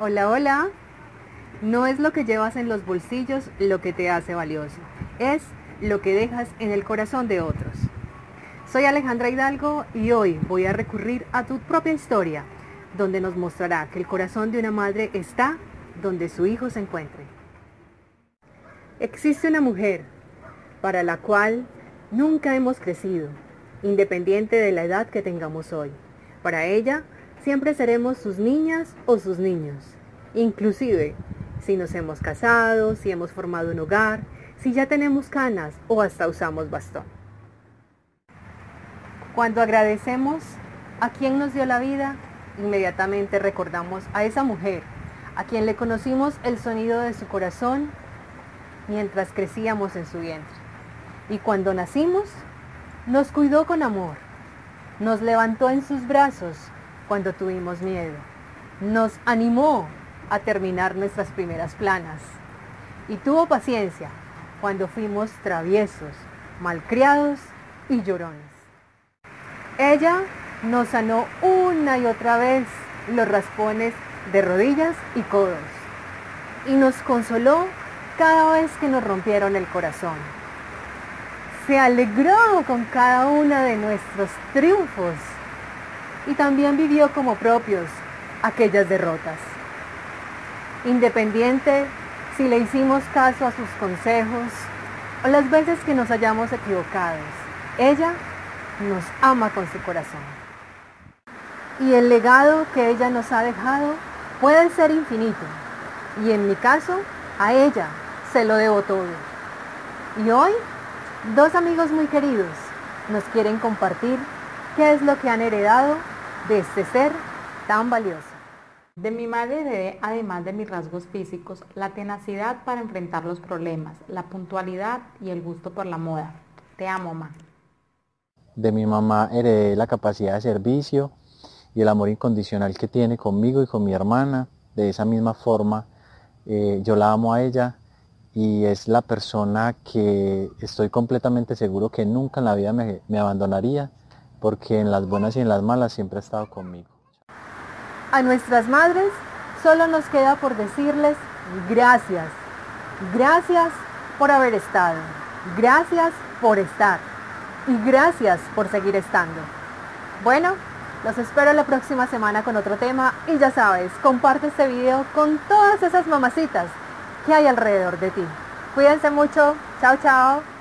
Hola, hola. No es lo que llevas en los bolsillos lo que te hace valioso, es lo que dejas en el corazón de otros. Soy Alejandra Hidalgo y hoy voy a recurrir a tu propia historia, donde nos mostrará que el corazón de una madre está donde su hijo se encuentre. Existe una mujer para la cual nunca hemos crecido, independiente de la edad que tengamos hoy. Para ella, siempre seremos sus niñas o sus niños. Inclusive, si nos hemos casado, si hemos formado un hogar, si ya tenemos canas o hasta usamos bastón. Cuando agradecemos a quien nos dio la vida, inmediatamente recordamos a esa mujer, a quien le conocimos el sonido de su corazón mientras crecíamos en su vientre. Y cuando nacimos, nos cuidó con amor, nos levantó en sus brazos cuando tuvimos miedo. Nos animó a terminar nuestras primeras planas. Y tuvo paciencia cuando fuimos traviesos, malcriados y llorones. Ella nos sanó una y otra vez los raspones de rodillas y codos. Y nos consoló cada vez que nos rompieron el corazón. Se alegró con cada uno de nuestros triunfos y también vivió como propios aquellas derrotas. Independiente si le hicimos caso a sus consejos o las veces que nos hayamos equivocado, ella nos ama con su corazón. Y el legado que ella nos ha dejado puede ser infinito. Y en mi caso, a ella se lo debo todo. Y hoy, dos amigos muy queridos nos quieren compartir qué es lo que han heredado de este ser tan valioso. De mi madre heredé, además de mis rasgos físicos, la tenacidad para enfrentar los problemas, la puntualidad y el gusto por la moda. Te amo, mamá. De mi mamá heredé la capacidad de servicio y el amor incondicional que tiene conmigo y con mi hermana. De esa misma forma, eh, yo la amo a ella y es la persona que estoy completamente seguro que nunca en la vida me abandonaría porque en las buenas y en las malas siempre ha estado conmigo. A nuestras madres solo nos queda por decirles gracias. Gracias por haber estado. Gracias por estar. Y gracias por seguir estando. Bueno, los espero la próxima semana con otro tema y ya sabes, comparte este video con todas esas mamacitas que hay alrededor de ti. Cuídense mucho. Chao, chao.